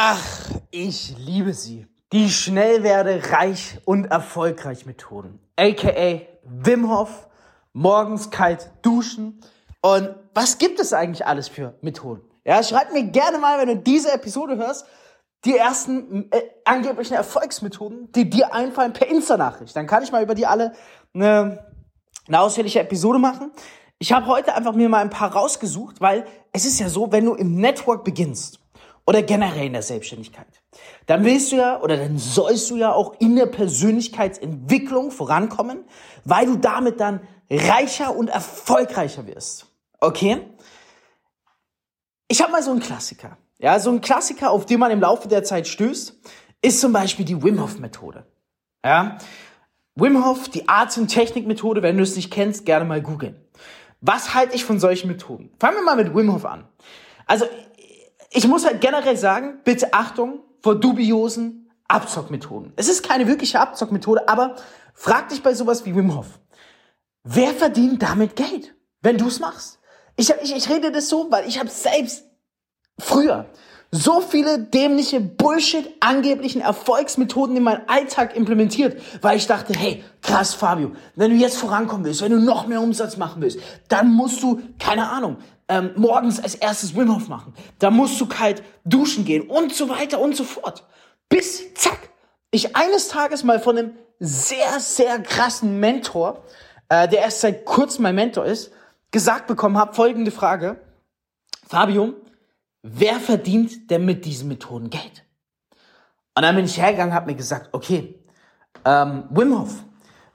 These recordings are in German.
Ach, ich liebe sie. Die schnell werde reich und erfolgreich Methoden. AKA Wim Hof, morgens kalt duschen. Und was gibt es eigentlich alles für Methoden? Ja, schreib mir gerne mal, wenn du diese Episode hörst, die ersten äh, angeblichen Erfolgsmethoden, die dir einfallen per Insta-Nachricht. Dann kann ich mal über die alle eine, eine ausführliche Episode machen. Ich habe heute einfach mir mal ein paar rausgesucht, weil es ist ja so, wenn du im Network beginnst oder generell in der Selbstständigkeit, dann willst du ja oder dann sollst du ja auch in der Persönlichkeitsentwicklung vorankommen, weil du damit dann reicher und erfolgreicher wirst. Okay? Ich habe mal so einen Klassiker. Ja, so ein Klassiker, auf den man im Laufe der Zeit stößt, ist zum Beispiel die Wim Hof Methode. Ja, Wim Hof, die Arzt- und Technik-Methode, wenn du es nicht kennst, gerne mal googeln. Was halte ich von solchen Methoden? Fangen wir mal mit Wim Hof an. Also, ich muss halt generell sagen, bitte Achtung vor dubiosen Abzockmethoden. Es ist keine wirkliche Abzockmethode, aber frag dich bei sowas wie Wim Hof. Wer verdient damit Geld, wenn du es machst? Ich, ich, ich rede das so, weil ich habe selbst früher so viele dämliche Bullshit angeblichen Erfolgsmethoden in meinen Alltag implementiert, weil ich dachte, hey, krass Fabio, wenn du jetzt vorankommen willst, wenn du noch mehr Umsatz machen willst, dann musst du, keine Ahnung, ähm, morgens als erstes Wim Hof machen, dann musst du kalt duschen gehen und so weiter und so fort. Bis, zack, ich eines Tages mal von einem sehr, sehr krassen Mentor, äh, der erst seit kurzem mein Mentor ist, gesagt bekommen habe, folgende Frage, Fabio, wer verdient denn mit diesen Methoden Geld? Und dann bin ich hergegangen, habe mir gesagt, okay, ähm, Wim Hof.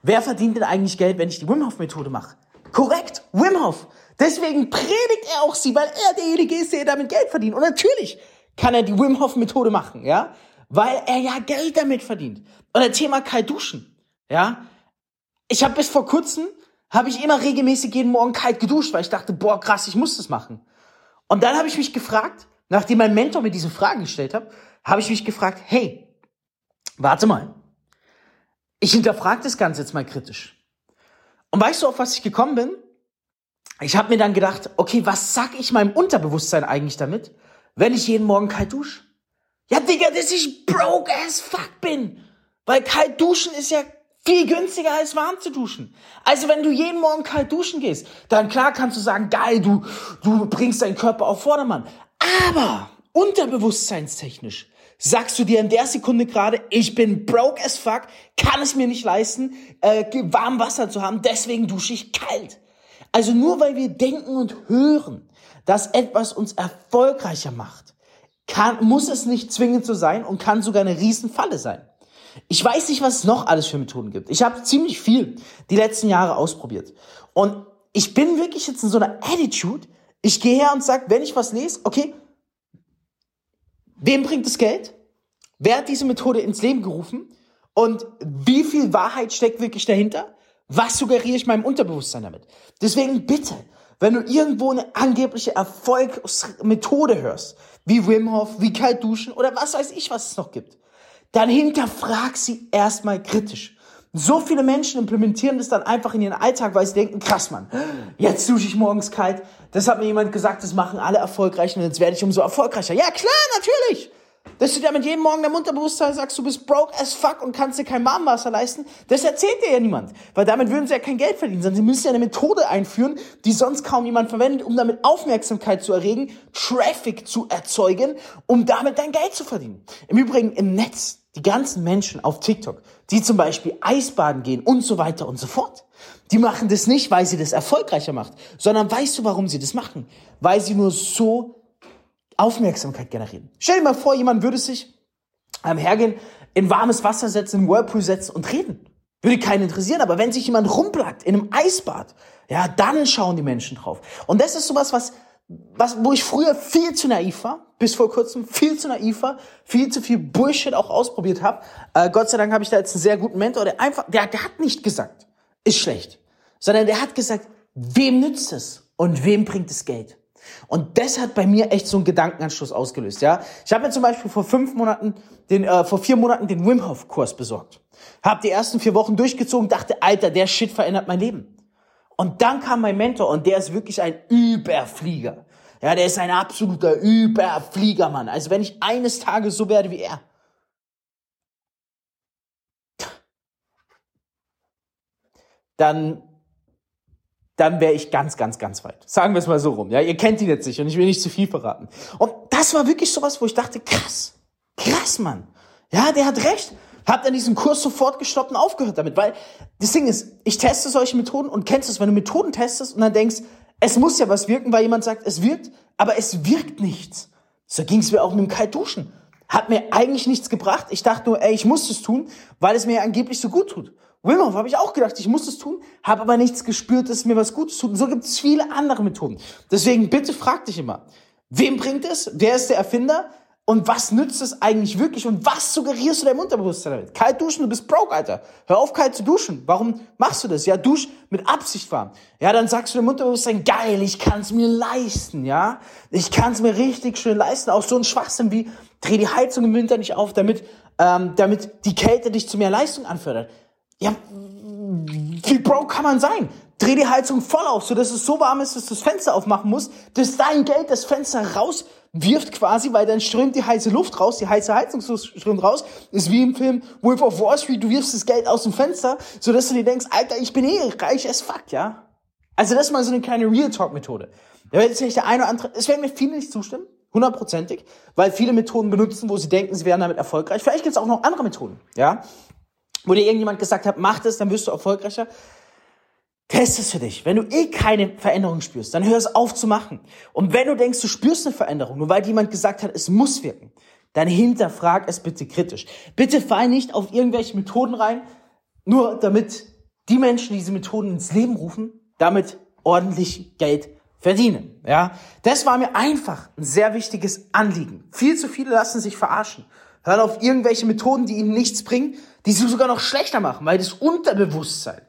Wer verdient denn eigentlich Geld, wenn ich die Wim Hof Methode mache? Korrekt, Wim Hof. Deswegen predigt er auch sie, weil er derjenige ist, der damit Geld verdient. Und natürlich kann er die Wim Hof Methode machen, ja, weil er ja Geld damit verdient. Oder Thema kalt duschen, ja. Ich habe bis vor kurzem habe ich immer regelmäßig jeden Morgen kalt geduscht, weil ich dachte, boah, krass, ich muss das machen. Und dann habe ich mich gefragt, nachdem mein Mentor mir diese Frage gestellt hat, habe ich mich gefragt, hey, warte mal. Ich hinterfrage das Ganze jetzt mal kritisch. Und weißt du, auf was ich gekommen bin? Ich habe mir dann gedacht, okay, was sag ich meinem Unterbewusstsein eigentlich damit, wenn ich jeden Morgen kalt dusche? Ja, Digga, dass ich broke as fuck bin. Weil kalt duschen ist ja viel günstiger als warm zu duschen. Also wenn du jeden Morgen kalt duschen gehst, dann klar kannst du sagen, geil, du, du bringst deinen Körper auf Vordermann. Aber unterbewusstseinstechnisch sagst du dir in der Sekunde gerade, ich bin broke as fuck, kann es mir nicht leisten, äh, warm Wasser zu haben, deswegen dusche ich kalt. Also nur weil wir denken und hören, dass etwas uns erfolgreicher macht, kann, muss es nicht zwingend so sein und kann sogar eine Riesenfalle sein. Ich weiß nicht, was es noch alles für Methoden gibt. Ich habe ziemlich viel die letzten Jahre ausprobiert. Und ich bin wirklich jetzt in so einer Attitude. Ich gehe her und sage, wenn ich was lese, okay, wem bringt es Geld? Wer hat diese Methode ins Leben gerufen? Und wie viel Wahrheit steckt wirklich dahinter? Was suggeriere ich meinem Unterbewusstsein damit? Deswegen bitte, wenn du irgendwo eine angebliche Erfolgsmethode hörst, wie Wim Hof, wie kalt duschen oder was weiß ich, was es noch gibt, dann hinterfrag sie erstmal kritisch. So viele Menschen implementieren das dann einfach in ihren Alltag, weil sie denken, krass, Mann, jetzt dusche ich morgens kalt. Das hat mir jemand gesagt, das machen alle erfolgreich und jetzt werde ich umso erfolgreicher. Ja, klar, natürlich. Dass du dir mit jedem Morgen deinem Unterbewusstsein sagst, du bist broke as fuck und kannst dir kein Warmwasser leisten, das erzählt dir ja niemand. Weil damit würden sie ja kein Geld verdienen, sondern sie müssen ja eine Methode einführen, die sonst kaum jemand verwendet, um damit Aufmerksamkeit zu erregen, Traffic zu erzeugen, um damit dein Geld zu verdienen. Im Übrigen im Netz, die ganzen Menschen auf TikTok, die zum Beispiel Eisbaden gehen und so weiter und so fort, die machen das nicht, weil sie das erfolgreicher macht, sondern weißt du, warum sie das machen? Weil sie nur so Aufmerksamkeit generieren. Stell dir mal vor, jemand würde sich ähm, hergehen, in warmes Wasser setzen, in Whirlpool setzen und reden. Würde keinen interessieren, aber wenn sich jemand rumplagt in einem Eisbad, ja, dann schauen die Menschen drauf. Und das ist sowas, was, was, wo ich früher viel zu naiv war, bis vor kurzem viel zu naiv war, viel zu viel Bullshit auch ausprobiert habe. Äh, Gott sei Dank habe ich da jetzt einen sehr guten Mentor, der einfach, der, der hat nicht gesagt, ist schlecht, sondern der hat gesagt, wem nützt es und wem bringt es Geld? Und das hat bei mir echt so einen Gedankenanschluss ausgelöst, ja. Ich habe mir zum Beispiel vor fünf Monaten, den, äh, vor vier Monaten den Wim Hof Kurs besorgt. Hab die ersten vier Wochen durchgezogen, dachte, Alter, der Shit verändert mein Leben. Und dann kam mein Mentor und der ist wirklich ein Überflieger. Ja, der ist ein absoluter Überfliegermann. Also wenn ich eines Tages so werde wie er, dann, dann wäre ich ganz, ganz, ganz weit. Sagen wir es mal so rum. Ja, ihr kennt ihn jetzt nicht und ich will nicht zu viel verraten. Und das war wirklich sowas, wo ich dachte, krass, krass, Mann. Ja, der hat recht. Hab dann diesen Kurs sofort gestoppt und aufgehört damit, weil das Ding ist, ich teste solche Methoden und kennst es, wenn du Methoden testest und dann denkst, es muss ja was wirken, weil jemand sagt, es wirkt, aber es wirkt nichts. So ging es mir auch mit dem Kaltduschen. Hat mir eigentlich nichts gebracht. Ich dachte nur, ey, ich muss das tun, weil es mir angeblich so gut tut. Wim Hof habe ich auch gedacht, ich muss das tun, habe aber nichts gespürt, dass mir was Gutes tut. Und so gibt es viele andere Methoden. Deswegen bitte frag dich immer, wem bringt es? Wer ist der Erfinder? Und was nützt es eigentlich wirklich? Und was suggerierst du deinem Unterbewusstsein damit? Kalt duschen, du bist broke, Alter. Hör auf, kalt zu duschen. Warum machst du das? Ja, dusch mit Absicht warm. Ja, dann sagst du deinem Unterbewusstsein, geil, ich kann es mir leisten, ja. Ich kann es mir richtig schön leisten. Auch so ein Schwachsinn wie, dreh die Heizung im Winter nicht auf, damit, ähm, damit die Kälte dich zu mehr Leistung anfördert. Ja, wie broke kann man sein? Dreh die Heizung voll auf, so dass es so warm ist, dass du das Fenster aufmachen musst, dass dein Geld das Fenster rauswirft quasi, weil dann strömt die heiße Luft raus, die heiße Heizung strömt raus. ist wie im Film Wolf of Wall Street, du wirfst das Geld aus dem Fenster, so dass du dir denkst, Alter, ich bin eh reich as fuck, ja? Also das ist mal so eine kleine Real Talk Methode. Da wird jetzt nicht der eine oder andere, es werden mir viele nicht zustimmen, hundertprozentig, weil viele Methoden benutzen, wo sie denken, sie wären damit erfolgreich. Vielleicht gibt es auch noch andere Methoden, ja? Wo dir irgendjemand gesagt hat, mach das, dann wirst du erfolgreicher. Test es für dich. Wenn du eh keine Veränderung spürst, dann hör es auf zu machen. Und wenn du denkst, du spürst eine Veränderung, nur weil jemand gesagt hat, es muss wirken, dann hinterfrag es bitte kritisch. Bitte fall nicht auf irgendwelche Methoden rein, nur damit die Menschen, die diese Methoden ins Leben rufen, damit ordentlich Geld verdienen. Ja, das war mir einfach ein sehr wichtiges Anliegen. Viel zu viele lassen sich verarschen, hören auf irgendwelche Methoden, die ihnen nichts bringen, die sie sogar noch schlechter machen, weil das Unterbewusstsein,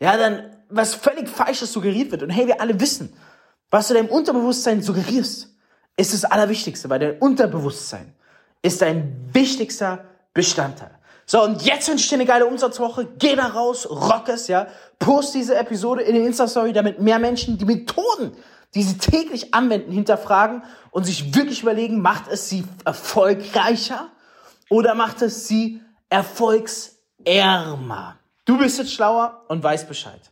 ja, dann was völlig Falsches suggeriert wird. Und hey, wir alle wissen, was du deinem Unterbewusstsein suggerierst, ist das Allerwichtigste, weil dein Unterbewusstsein ist dein wichtigster Bestandteil. So, und jetzt wünsche ich dir eine geile Umsatzwoche. Geh da raus, rock es, ja. Post diese Episode in den Insta-Story, damit mehr Menschen die Methoden, die sie täglich anwenden, hinterfragen und sich wirklich überlegen, macht es sie erfolgreicher oder macht es sie erfolgsärmer? Du bist jetzt schlauer und weißt Bescheid.